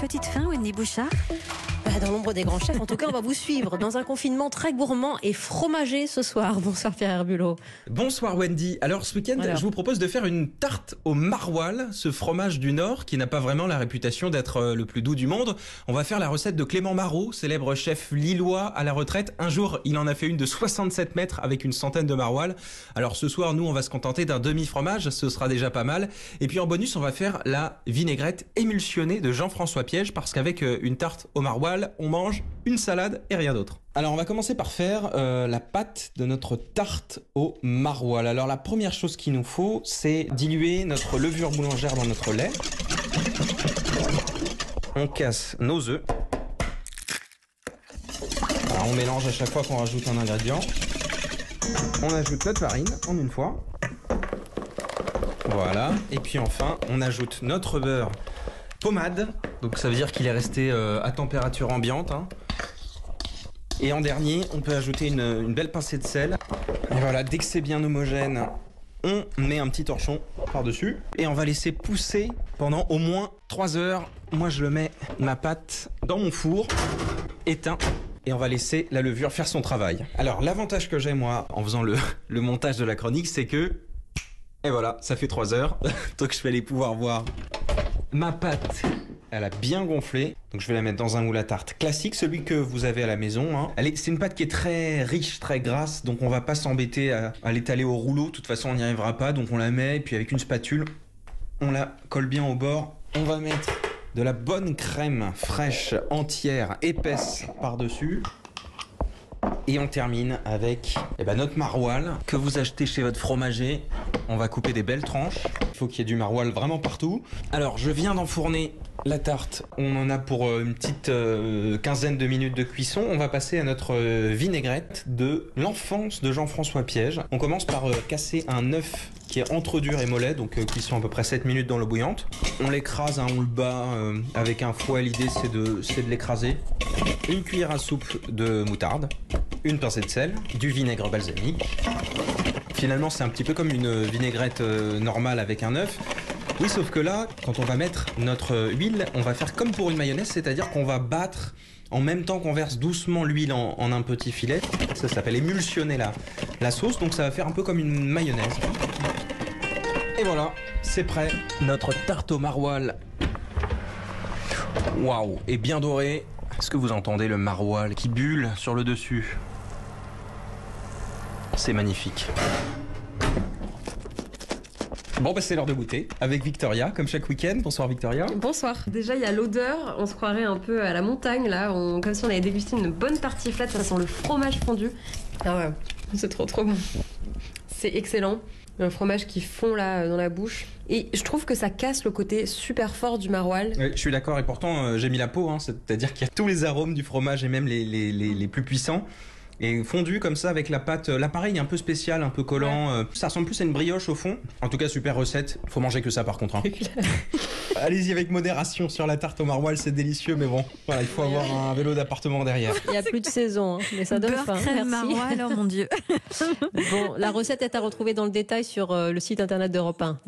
petite faim, Wendy Bouchard Dans l'ombre des grands chefs, en tout cas, on va vous suivre dans un confinement très gourmand et fromager ce soir. Bonsoir Pierre Herbulot. Bonsoir Wendy. Alors ce week-end, Alors. je vous propose de faire une tarte au maroilles, ce fromage du Nord qui n'a pas vraiment la réputation d'être euh, le plus doux du monde. On va faire la recette de Clément Marot, célèbre chef lillois à la retraite. Un jour, il en a fait une de 67 mètres avec une centaine de maroilles. Alors ce soir, nous, on va se contenter d'un demi-fromage, ce sera déjà pas mal. Et puis en bonus, on va faire la vinaigrette émulsionnée de Jean-François Piège parce qu'avec euh, une tarte au maroilles, on mange une salade et rien d'autre. Alors on va commencer par faire euh, la pâte de notre tarte au maroilles. Alors la première chose qu'il nous faut, c'est diluer notre levure boulangère dans notre lait. On casse nos œufs. On mélange à chaque fois qu'on rajoute un ingrédient. On ajoute notre farine en une fois. Voilà. Et puis enfin, on ajoute notre beurre pommade. Donc ça veut dire qu'il est resté euh, à température ambiante. hein. Et en dernier, on peut ajouter une, belle pincée de sel. Et voilà, dès que c'est bien homogène, on met un petit torchon par-dessus. Et on va laisser pousser pendant au moins 3 heures. Moi, je le mets, ma pâte, dans mon four, éteint. Et on va laisser la levure faire son travail. Alors, l'avantage que j'ai, moi, en faisant le, le montage de la chronique, c'est que... Et voilà, ça fait 3 heures. Donc, je vais aller pouvoir voir ma pâte, elle a bien gonflé. Donc je vais la mettre dans un moule à tarte classique, celui que vous avez à la maison. hein. C'est une pâte qui est très riche, très grasse, donc on va pas s'embêter à, à l'étaler au rouleau. De toute façon, on n'y arrivera pas. Donc on la met, et puis avec une spatule, on la colle bien au bord. On va mettre de la bonne crème fraîche, entière, épaisse par-dessus. Et on termine avec eh ben, notre maroilles que vous achetez chez votre fromager. On va couper des belles tranches. Il faut qu'il y ait du maroilles vraiment partout. Alors, je viens d'enfourner la tarte. On en a pour euh, une petite euh, quinzaine de minutes de cuisson. On va passer à notre euh, vinaigrette de l'enfance de Jean-François Piège. On commence par casser un œuf qui est entre dur et mollet, donc cuisson à peu près 7 minutes dans l'eau bouillante. On l'écrase, hein, on le bat avec un fouet. L'idée, c'est de l'écraser. Une cuillère à soupe de moutarde, une pincée de sel, du vinaigre balsamique. Finalement, c'est un petit peu comme une vinaigrette euh, normale avec un œuf. Oui, sauf que là, quand on va mettre notre euh, huile, on va faire comme pour une mayonnaise, c'est-à-dire qu'on va battre en même temps qu'on verse doucement l'huile en, un petit filet. Ça s'appelle émulsionner la, la sauce, donc ça va faire un peu comme une mayonnaise. Et voilà, c'est prêt. Notre tarte au maroilles. Waouh, et bien doré. Est-ce que vous entendez le maroilles qui bulle sur le dessus C'est magnifique. Bon, bah c'est l'heure de goûter avec Victoria, comme chaque week-end. Bonsoir Victoria. Bonsoir. Déjà, il y a l'odeur. On se croirait un peu à la montagne, là. On- comme si on avait dégusté une bonne tartiflette. Ça sent le fromage fondu. Ah ouais, c'est trop trop bon. C'est excellent. Un fromage qui fond là dans la bouche. Et je trouve que ça casse le côté super fort du maroilles. Oui, je suis d'accord et pourtant euh, j'ai mis la peau, hein, c'est-à-dire qu'il y a tous les arômes du fromage et même les, les, les, les plus puissants. Et fondu comme ça avec la pâte, euh, l'appareil est un peu spécial, un peu collant. euh, ça ressemble plus à une brioche au fond. En tout cas, super recette. Faut manger que ça par contre. hein. Allez-y avec modération sur la tarte au maroilles, c'est délicieux, mais bon, voilà, il faut avoir un vélo d'appartement derrière. Il n'y a plus de saison, hein, mais ça donne Beurre, faim. crème, Merci. maroilles, oh mon Dieu. Bon, la recette est à retrouver dans le détail sur euh, le site internet d'Europe 1.